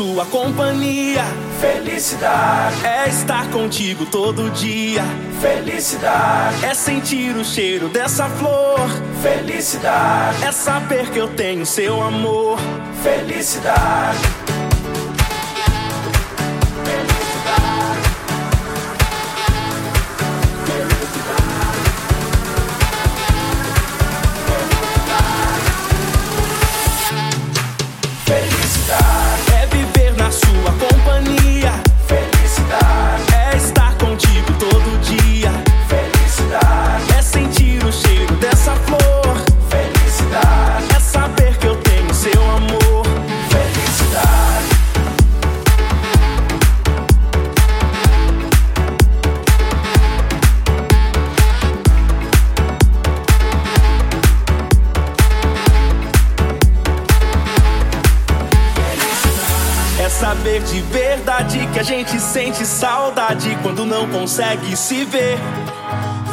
sua companhia. Felicidade é estar contigo todo dia. Felicidade é sentir o cheiro dessa flor. Felicidade é saber que eu tenho seu amor. Felicidade sente saudade quando não consegue se ver.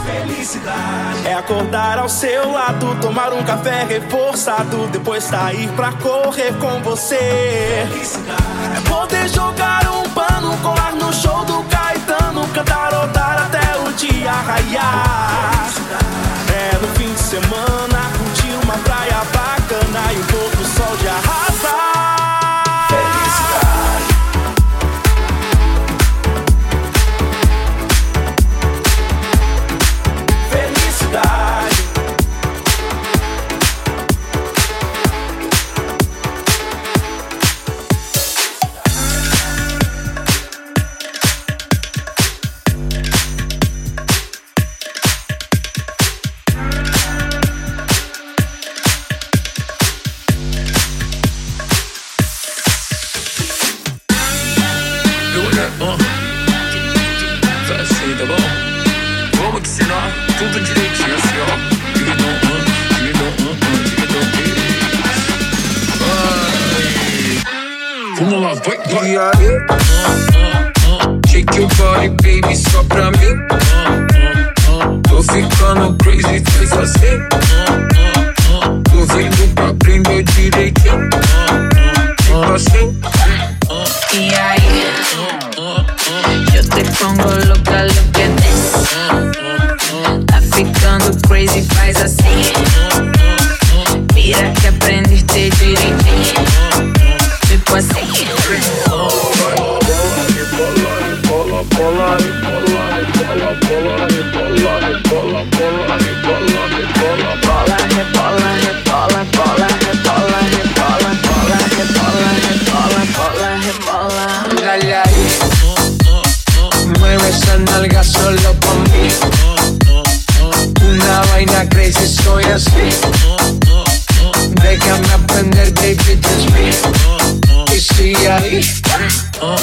Felicidade é acordar ao seu lado, tomar um café reforçado, depois sair pra correr com você. Felicidade é poder jogar nalga solo pa' mí. Una vaina crazy, soy así. Déjame aprender, baby, just me. Y sigue ahí. Oh,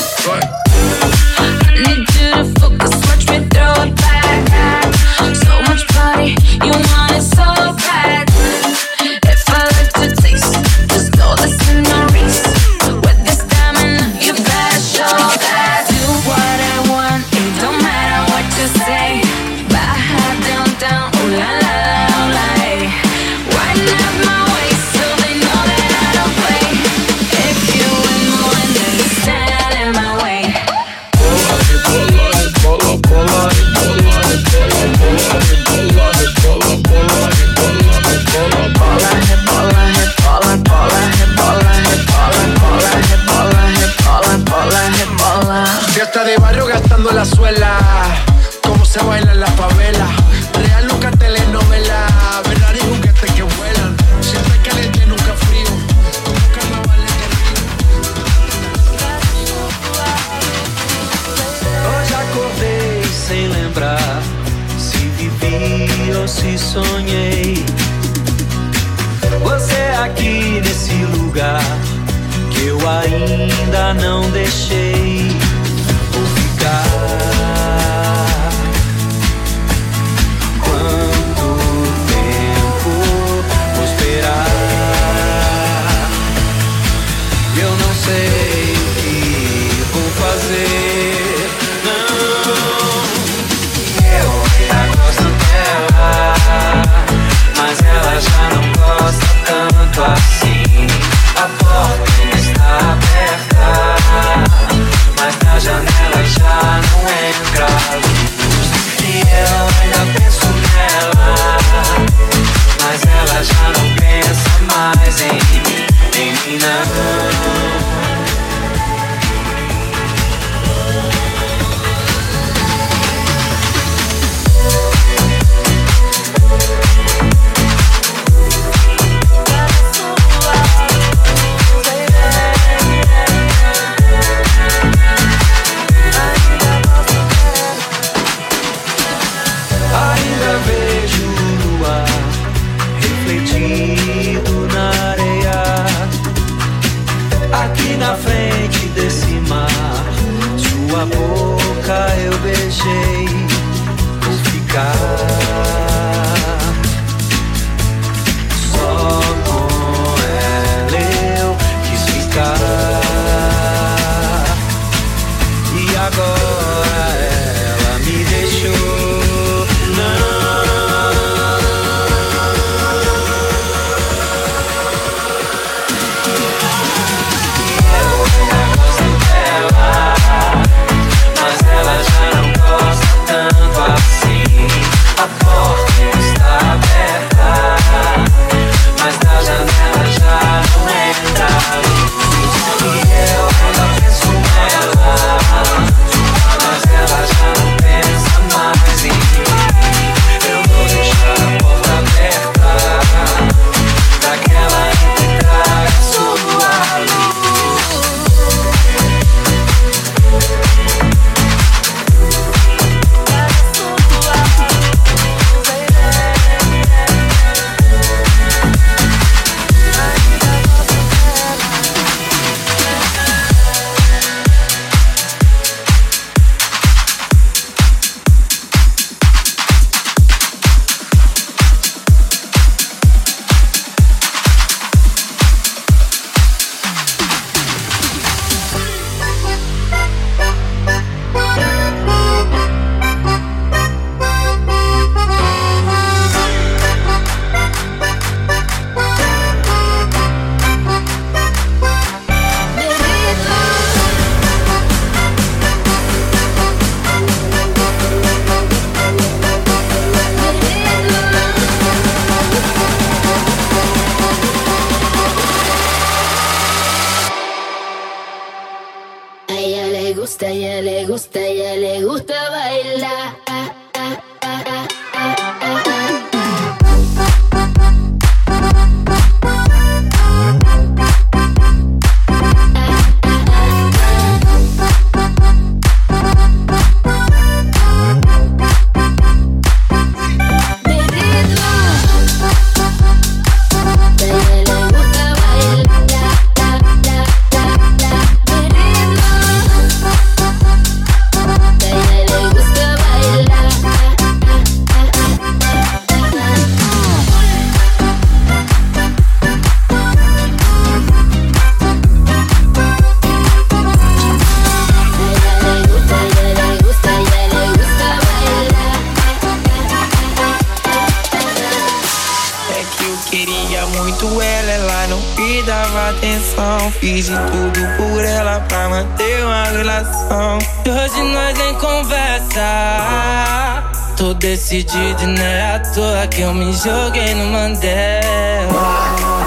decidido, não é à toa que eu me joguei no Mandela.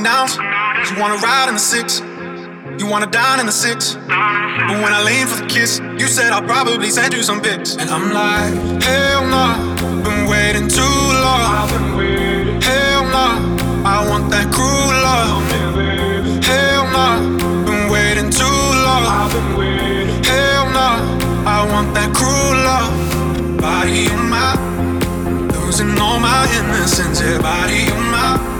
and downs. You wanna ride in the six, you wanna dine in the six. But when I lean for the kiss, you said I'll probably send you some pics. And I'm like, hell nah, been waiting too long. Hell nah, I want that cruel love. Hell nah, been waiting too long. Hell nah, I want that cruel love. Body on my, losing all my innocence. Yeah, body on my.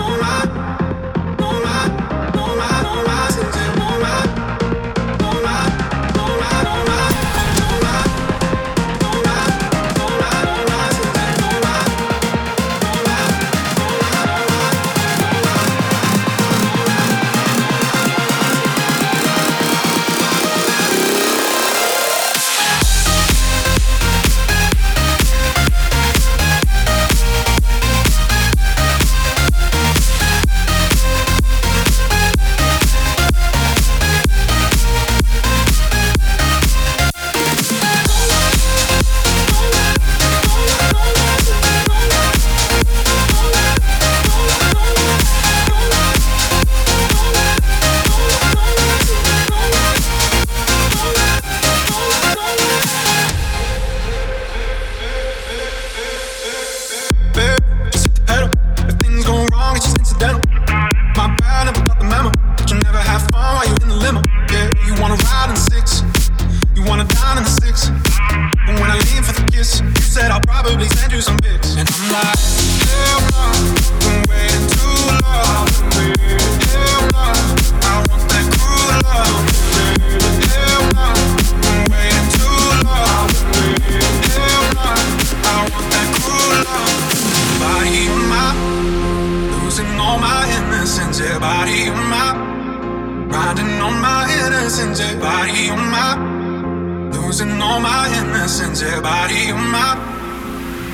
probably send you some pics. And I'm like.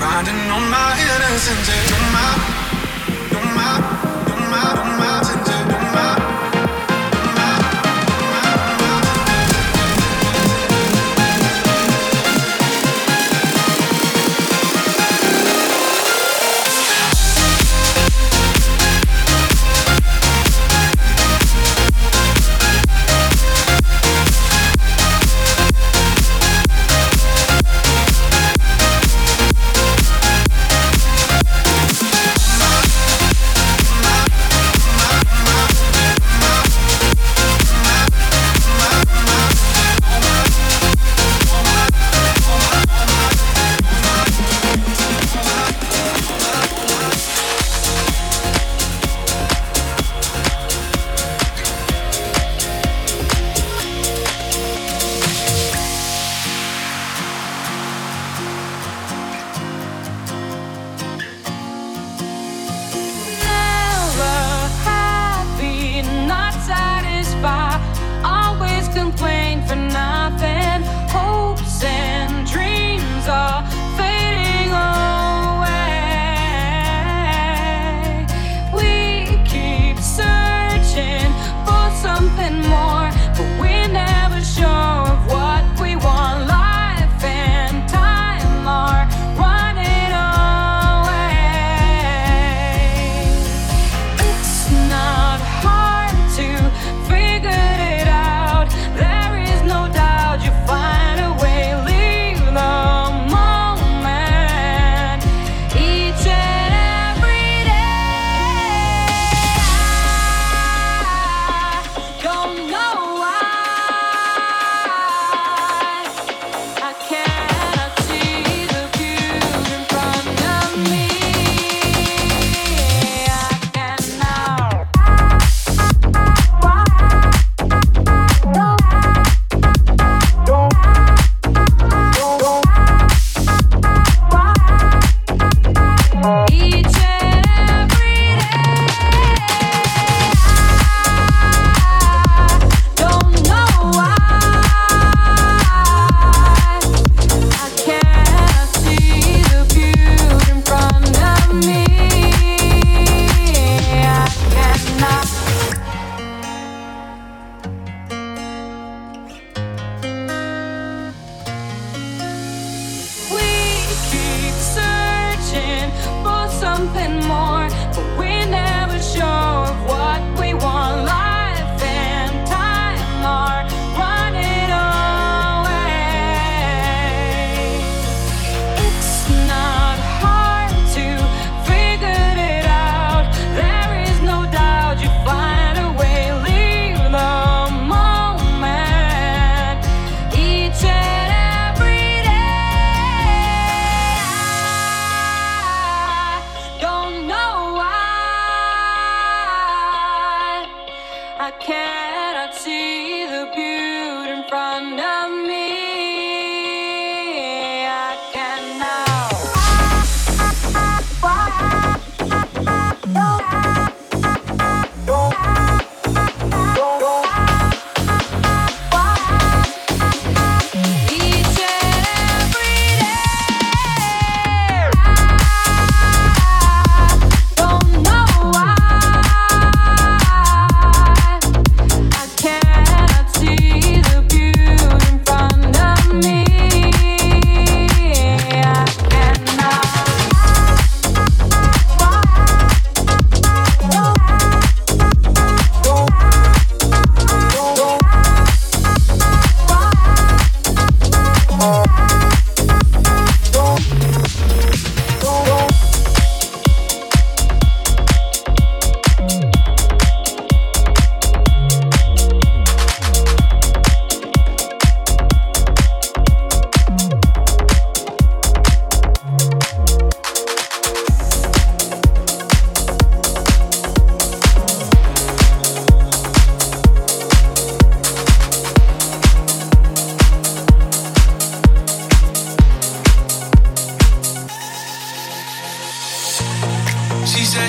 Riding on my innocence, my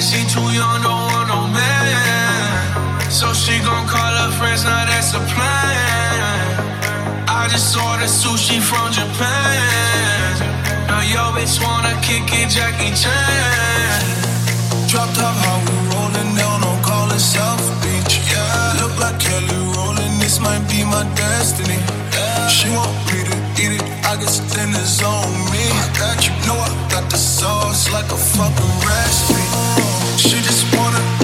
said she too young, don't want no man. So she gon' call her friends, now that's a plan. I just ordered sushi from Japan. Now yo bitch wanna kick it, Jackie Chan. Drop top, how we rollin' down on calling South Beach. Yeah, look like Kelly rollin', this might be my destiny. Yeah. She want me to eat it, I guess then it's on me. I got you, know I got the sauce like a fucking recipe. She just wanna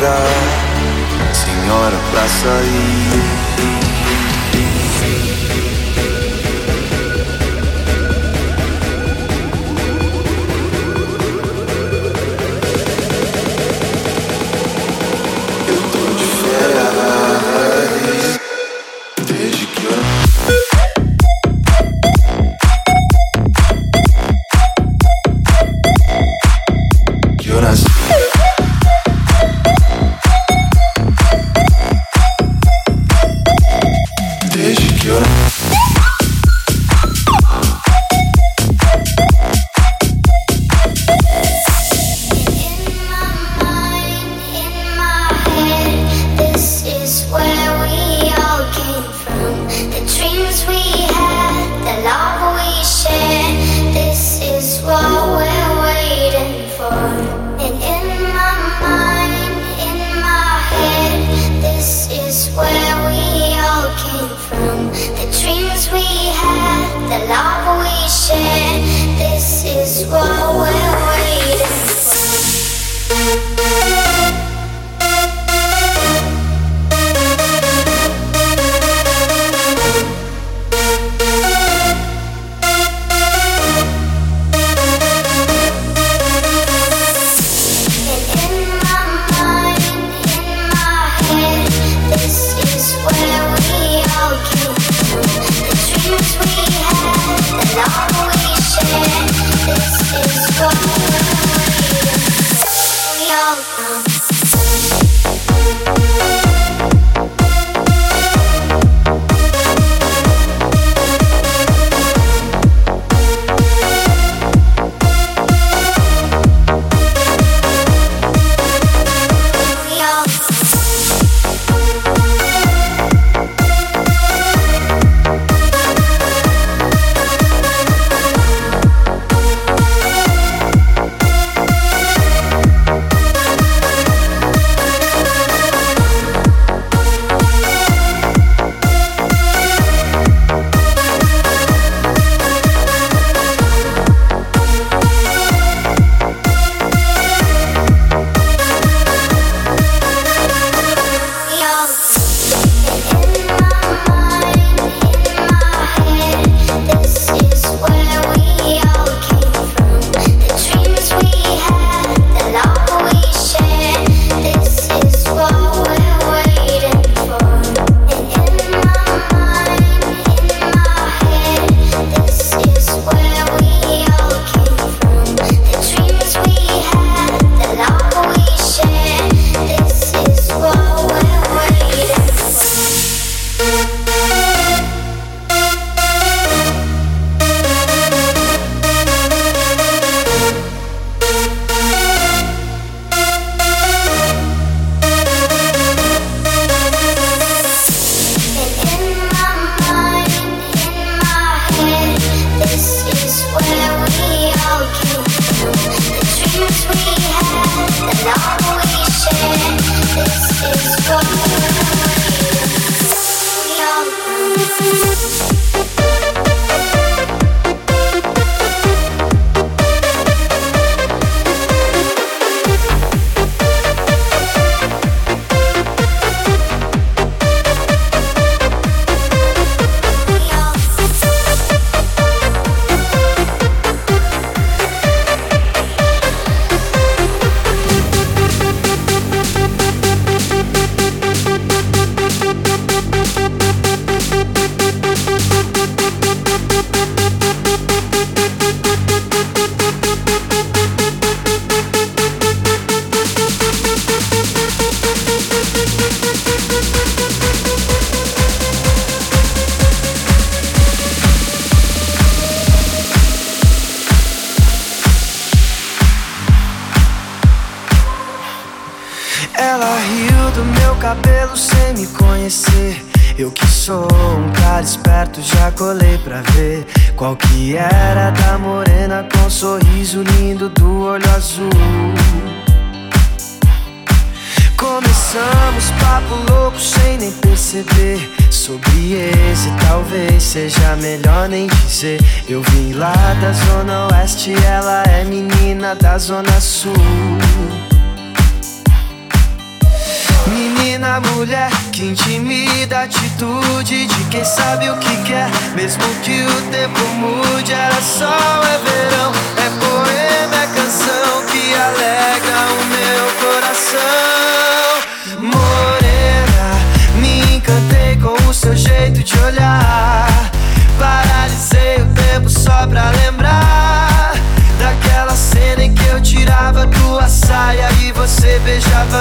Señora, para salir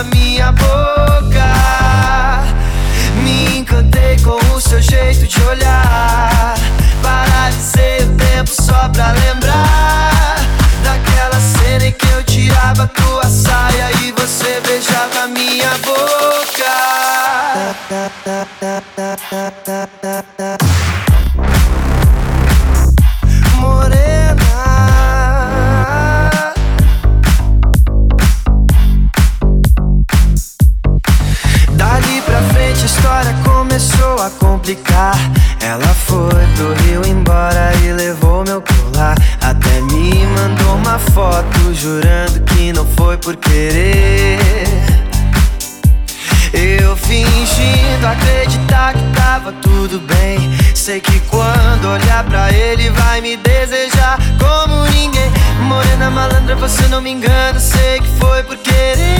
Minha boca. por querer. Eu fingindo acreditar que tava tudo bem. Sei que quando olhar pra ele vai me desejar como ninguém. Morena malandra, você não me engana. Sei que foi por querer.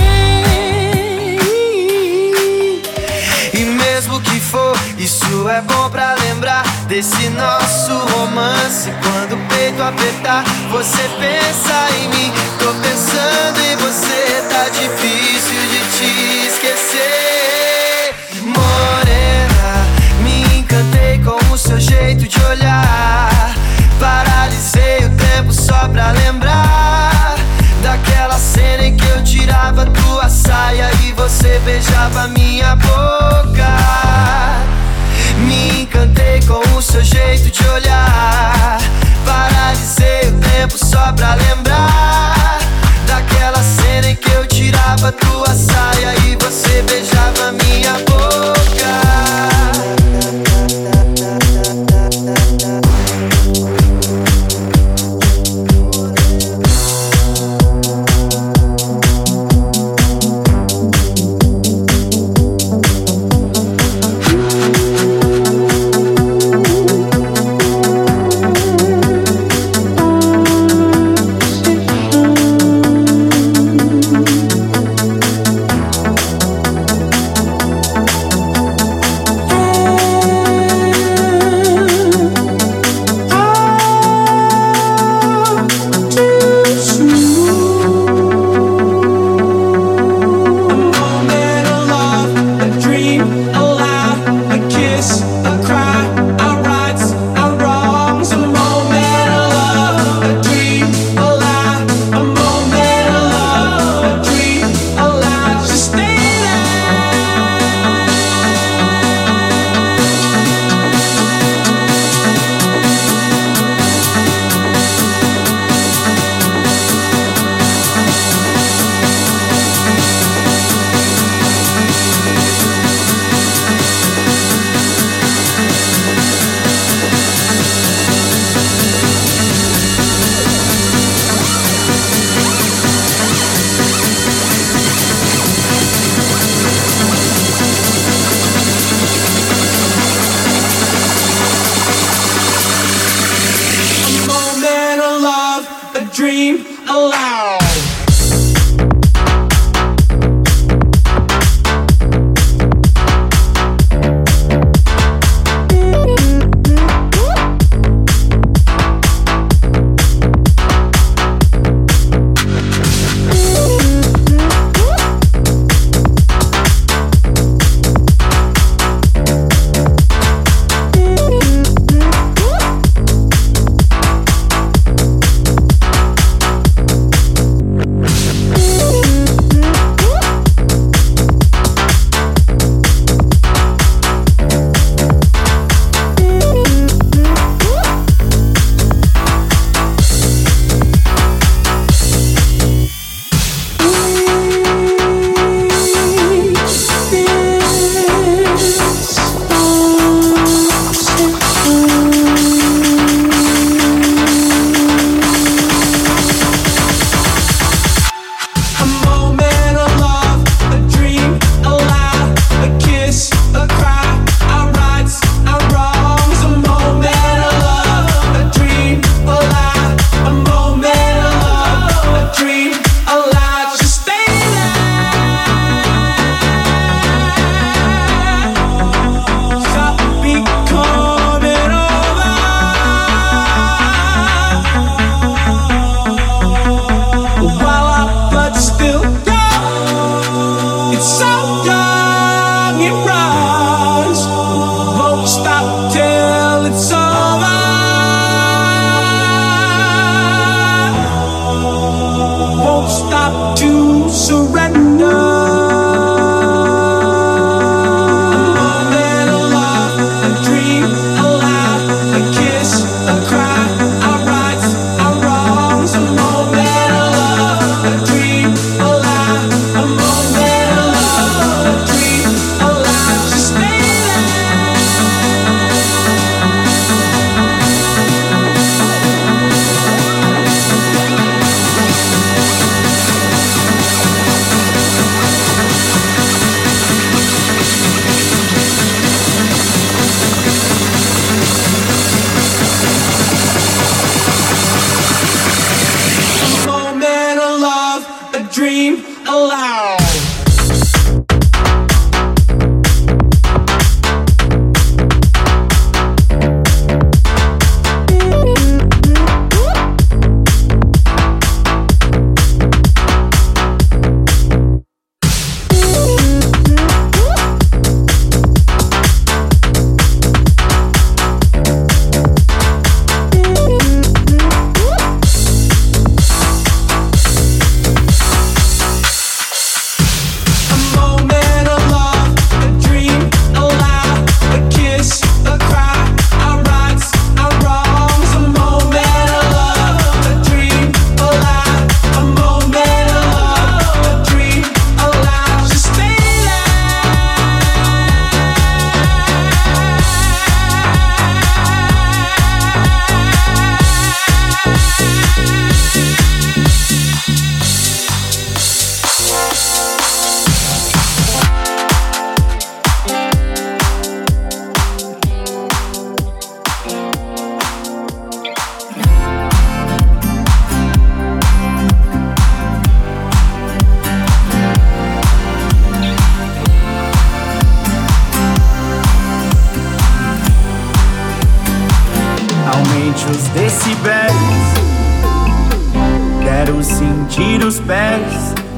E mesmo que for, isso é bom pra lembrar desse nosso romance. Quando o peito apertar, você pensa em mim. Tô difícil de te esquecer. Morena, me encantei com o seu jeito de olhar. Paralisei o tempo só pra lembrar daquela cena em que eu tirava tua saia e você beijava minha boca. Me encantei com o seu jeito de olhar. Paralisei o tempo só pra lembrar tua saia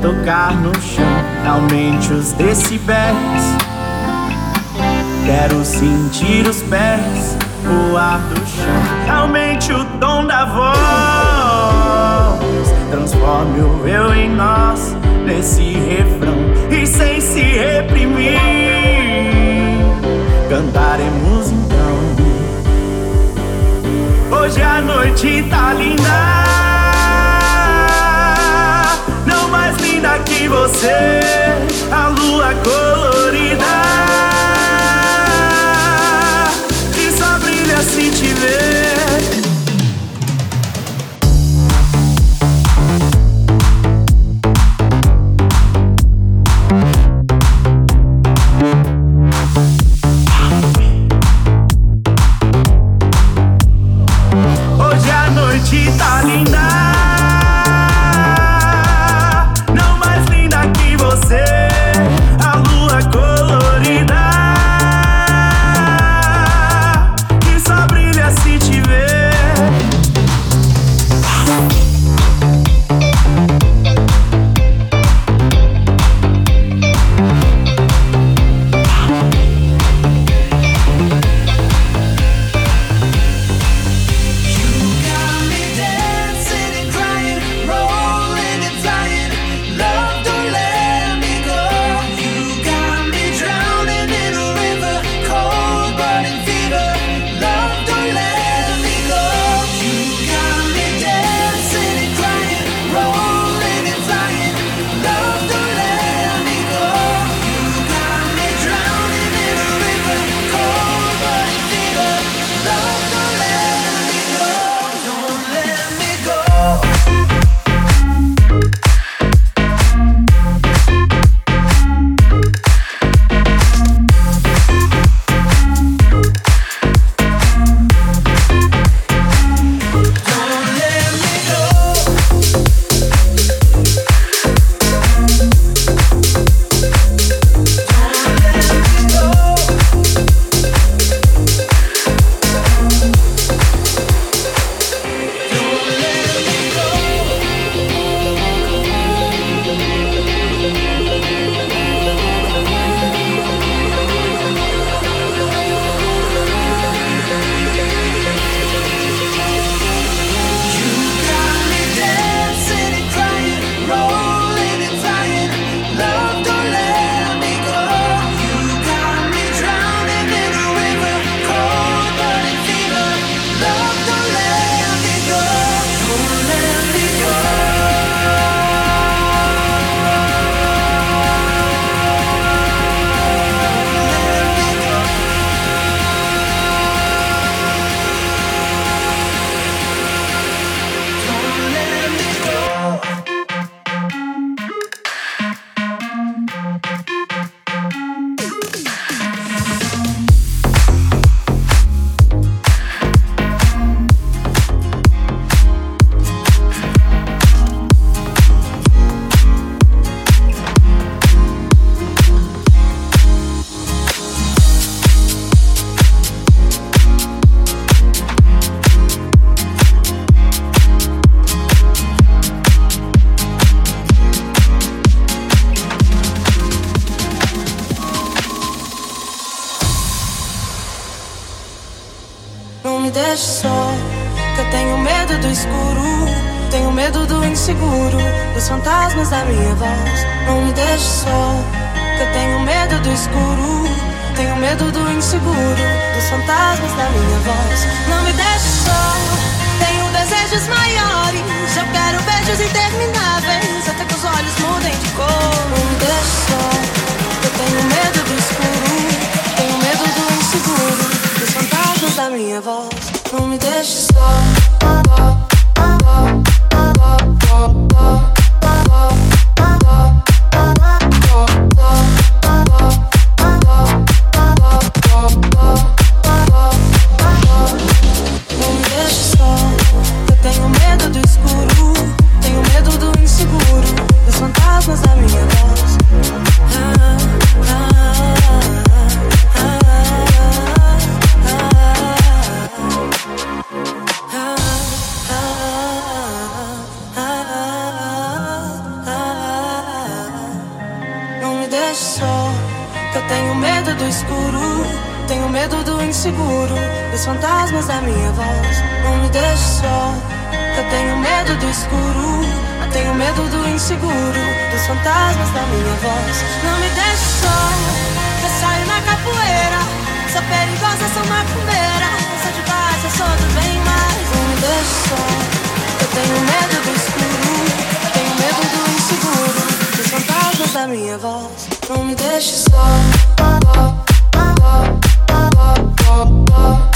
tocar no chão. Aumente os decibéis. Quero sentir os pés voar do chão. Aumente o tom da voz. Transforme o eu em nós nesse refrão. E sem se reprimir, cantaremos então. Hoje a noite tá linda. Linda que você, a lua colorida. é só que eu tenho medo do escuro. Tenho medo do inseguro, dos fantasmas da minha voz. Não me deixe só. Eu tenho medo do escuro. Eu tenho medo do inseguro, dos fantasmas da minha voz. Não me deixe só. Eu saio na capoeira. Sou perigosa, sou macumbeira. Sou de paz, só sou do bem, mais. não me deixe só. Eu tenho medo do escuro. Tenho medo do inseguro. Fantasmas da minha voz. Não me deixe só. know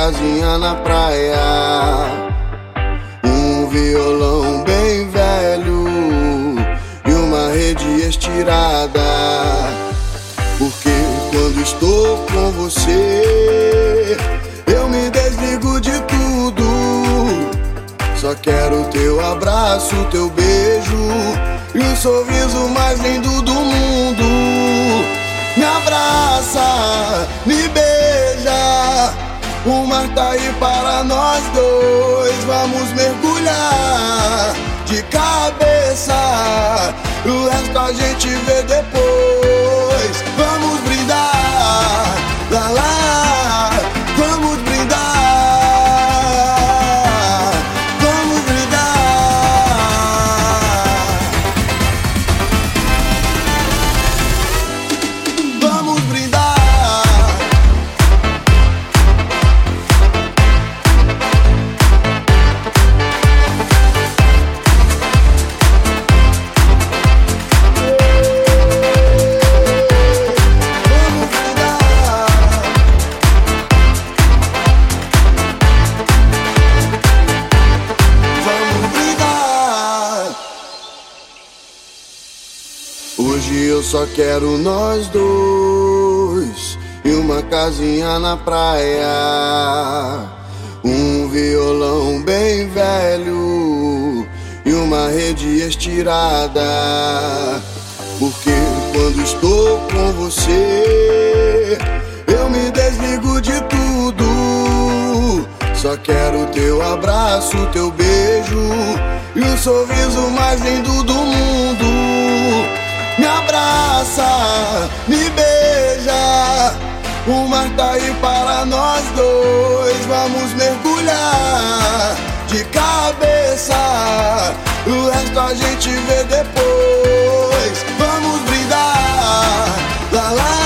casinha na praia. Um violão bem velho e uma rede estirada. Porque quando estou com você, eu me desligo de tudo. Só quero teu abraço, teu beijo e o sorriso mais lindo do mundo. Me abraça, me beija. O mar tá aí para nós dois. Vamos mergulhar de cabeça. O resto a gente vê depois. Vamos brindar. Lá, lá. só quero nós dois e uma casinha na praia. Um violão bem velho e uma rede estirada. Porque quando estou com você, eu me desligo de tudo. Só quero teu abraço, teu beijo e o sorriso mais lindo do mundo me abraça, me beija. O mar tá aí para nós dois, vamos mergulhar de cabeça. O resto a gente vê depois. Vamos brindar, lá lá.